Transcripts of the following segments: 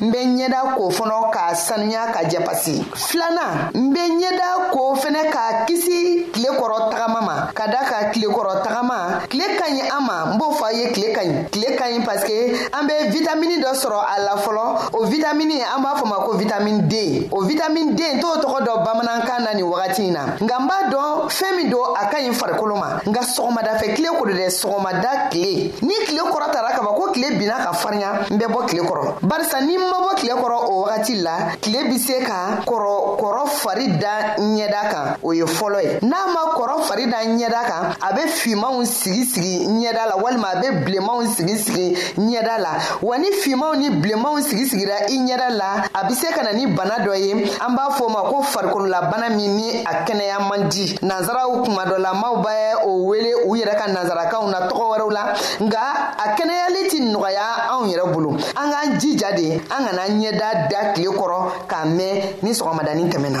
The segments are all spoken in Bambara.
n bɛ ɲɛda ko fɔlɔ k'a sanuya ka japasi filanan n bɛ ɲɛda ko fɛnɛ k'a kisi tile kɔrɔ tagama ma ka da ka tile kɔrɔ tagama tile ka ɲi an ma n b'o fɔ a ye tile ka ɲi tile ka ɲi paske an bɛ vitamini dɔ sɔrɔ a la fɔlɔ o vitamini an b'a fɔ ma ko vitamini d o vitamini d n t'o tɔgɔ dɔ bamanankan na nin wagati in na nka n b'a dɔn fɛn min don a ka ɲi farikolo ma nka sɔgɔmadafɛ tile ko do dɛ sɔgɔmada tile ni tile kɔrɔ tara kaba ko tile binna ka farinya n bɛ bɔ tile kɔrɔ barisa ni ma bɔ tile kɔrɔ o wagati la tile be se ka kɔrɔ kɔrɔ fari da ɲɛda kan o ye fɔlɔ ye n'a ma kɔrɔ fari da ɲɛda kan a be fimanw sigi sigi ɲɛda la walima a be bilenmanw sigi sigi ɲɛda la wa ni fimanw ni bilenmanw sigi sigira i ɲɛda la a be se ka na ni bana dɔ ye an b'a fɔ o ma ko farikolola bana min ni a kɛnɛ a man di nanzaraw kuma dɔ la maaw bɛ o wele u yɛrɛ ka nanzarakanw na tɔgɔ wɛrɛw la nka a kɛnɛyali tɛ nɔgɔya anw yɛrɛ bolo an k'an jija de an kana ɲɛda da tile kɔrɔ k'a mɛn ni sɔgɔmadanin tɛmɛna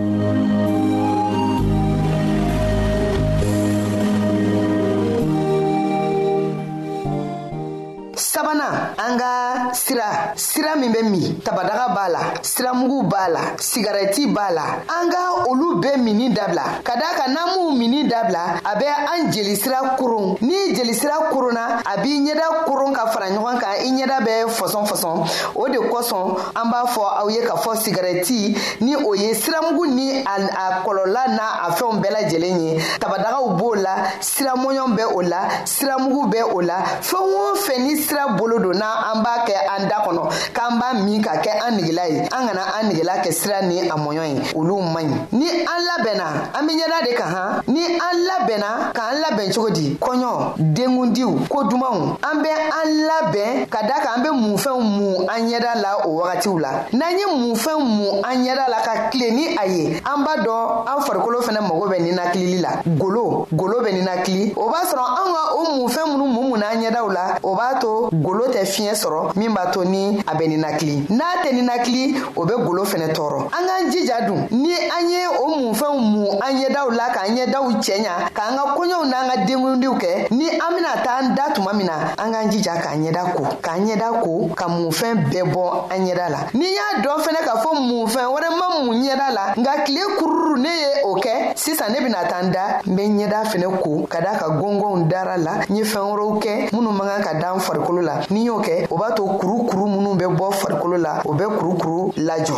sigarɛti b'a la an ka olu bɛɛ mini dabila ka daa ka n'an b'u mini dabila a bɛ an jelisira koron ni jelisira koronna a b'i ɲɛda koron ka fara ɲɔgɔn kan i ɲɛda bɛ fɔsɔn fɔsɔn o de kosɔn an b'a fɔ aw ye k'a fɔ sigarɛti ni o ye siramugu ni a a kɔlɔla n'a a fɛnw bɛɛ lajɛlen ye tabadagaw b'o la siramɔɲɔn bɛ o la siramugu bɛ o la fɛn o fɛn ni sira bolo don na an b'a kɛ an da kɔnɔ k'an b'a min ka kɛ an nigila ye an kana an nigila kɛ sira ni a mɔɲɔn ye olu man ɲi ni an labɛnna an bɛ ɲɛda de kan han ni an labɛnna k'an labɛn cogo di kɔɲɔ denkundiw ko dumanw an bɛ an labɛn ka da kan an bɛ mun fɛnw mun an ɲɛda la o wagati wagatiw la n'an ye munfɛn mun an ɲɛda la ka tile ni a ye an b'a dɔn an farikolo fɛnɛ mago bɛ ninakilili la golo golo bɛ ninakili o b'a sɔrɔ an ka o munfɛn minnu mun mun n'an ɲɛdaw la o b'a to golo tɛ fiɲɛ sɔrɔ min b'a to ni a bɛ ninakili n'a tɛ ninakili o bɛ golo fɛnɛ tɔɔrɔ an k'an jija dun ni an ye o munfɛnw mun an ɲɛdaw la k'an ɲɛdaw cɛɲa k'an ka koɲɛw n'an ka denkundiw kɛ ni an bɛna taa an da tuma min na an k'an jija k'an ɲɛda ko a ɲɛda ko ka munfɛn bɛɛ bɔ an ɲɛda la n'i y'a dɔn fɛnɛ k'a fɔ munfɛn wɛrɛ ma mun ɲɛda la nka tile kururu ne ye o kɛ sisan ne bɛna taa n da n bɛ ɲɛda fɛnɛ ko ka da ka gɔngɔnw dara la n ye fɛn wɛrɛw kɛ minnu man kan ka da n farikolo la ni y'o kɛ o b'a to kurukuru minnu bɛ bɔ farikolo la o bɛ kurukuru lajɔ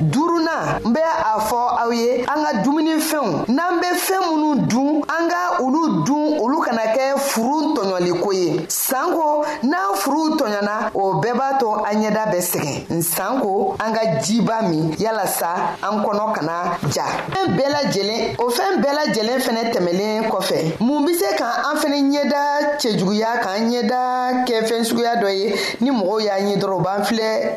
duurunan n bɛ a fɔ aw ye an ka dumunifɛnw n'an bɛ fɛn minnu dun an ka olu dun olu kana kɛ furu tɔɲɔliko ye sanko n'an furu tɔɲɔna o bɛɛ b'a to an ɲɛda bɛ sɛgɛn sanko an ka jiba min yalasa an kɔnɔ kana ja fɛn bɛɛ lajɛlen o fɛn bɛɛ lajɛlen fɛnɛ tɛmɛlen kɔfɛ mun be se ka an fɛnɛ ɲɛda cɛjuguya k'an ɲɛda kɛ fɛn suguya dɔ ye ni mɔgɔw y'a ɲɛ dɔrɔn b'an filɛ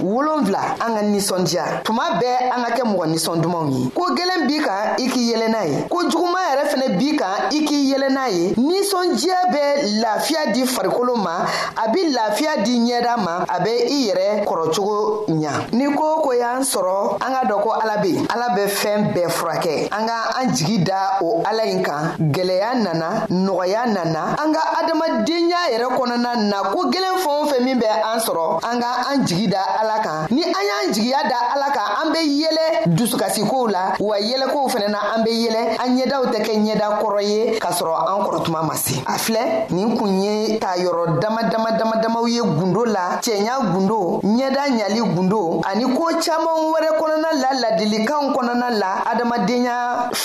wolonfila an ka ninsɔndiya tuma bɛɛ an ka kɛ mɔgɔ ninsɔn dumanw ye ko gwɛlɛn b'i kan i k'i yɛlɛ n'a ye ko juguman yɛrɛ fɛnɛ b'i kan i k'i yɛlɛ n'a ye ninsɔndiya bɛ lafiya di farikolo ma a be lafiya di ɲɛda ma a be i yɛrɛ kɔrɔcogo ɲa ni ko ko y'an sɔrɔ an ka dɔ ko ala be ala bɛ fɛɛn bɛɛ furakɛ an ka an jigi da o ala ɲi kan gwɛlɛya nana nɔgɔya nana an ka adamadenya yɛrɛ kɔnɔna na ko gwɛlɛn fɛn o fɛn min bɛ an sɔrɔ an ka an jigi da ala kan ni an y'an jigiya da ala kan an be yɛlɛ dusukasikow la wa yɛlɛkow fɛnɛ na an be yɛlɛ an ɲɛdaw tɛ kɛ ɲɛda kɔrɔ ye k'a sɔrɔ an kɔrɔ tuma ma se a filɛ nin kun ye ta yɔrɔ dama dama dama damaw ye gundo la cɛɲa gundo ɲɛda ɲali gundo ani koo caaman wɛrɛ kɔnɔna la ladilikanw kɔnɔna la adamadenya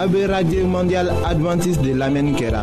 A bɛ radio mondial adventiste de lamɛnni kɛra.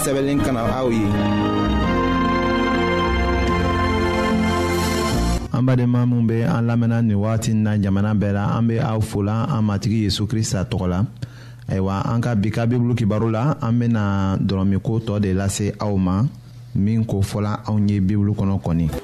sɛbɛnlen ka na aw ye. an badenma minnu bɛ an lamɛnna nin wagati na jamana bɛɛ la an bɛ aw fola an matigi yesu krista tɔgɔ la ayiwa an ka bi ka bibulu kibaru la an bɛna dɔrɔmiko tɔ de lase aw ma min ko fɔla anw ye bibulu kɔnɔ kɔni.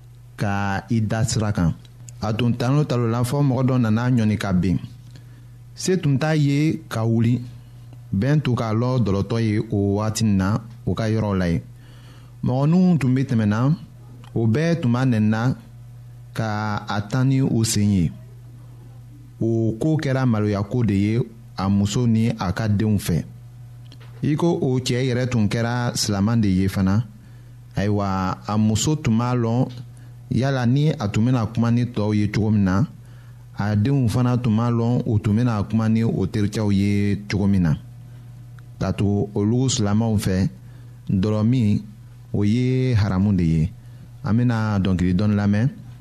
ka i da sira kan a tun talo o talo la fɔ mɔgɔ dɔ nana ɲɔni ka bin se tun t'a ye ka wuli bɛn tun k'a lɔ dɔlɔtɔ ye o waati nin na o ka yɔrɔw la ye mɔgɔninw tun bɛ tɛmɛna o bɛɛ tun b'a nɛnna ka a tan ni u sen ye o ko kɛra maloyako de ye a muso ni a ka denw fɛ i ko o cɛ yɛrɛ tun kɛra silaman de ye fana ayiwa a muso tun b'a lɔn yala ni a tun bɛna kuma ni tɔw ye cogo min na a denw fana tun b'a lɔn u tun bɛna kuma ni o terikɛw ye cogo min na ka tugu olu silamɛw fɛ dɔlɔmin o ye haramu de ye an bɛna dɔnkili dɔɔni lamɛn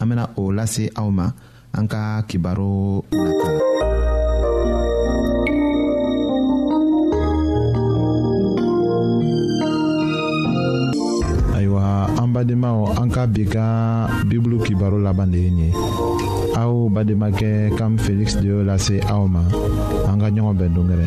an bena o lase aw ma an ka kibaro nata la ayiwa an badenmaw an ka bi ka bibulu kibaro laban de ye nin ye aw bademakɛ kam feliksi de y'o lase aw ma an ka ɲɔgɔn bɛn dongɛrɛ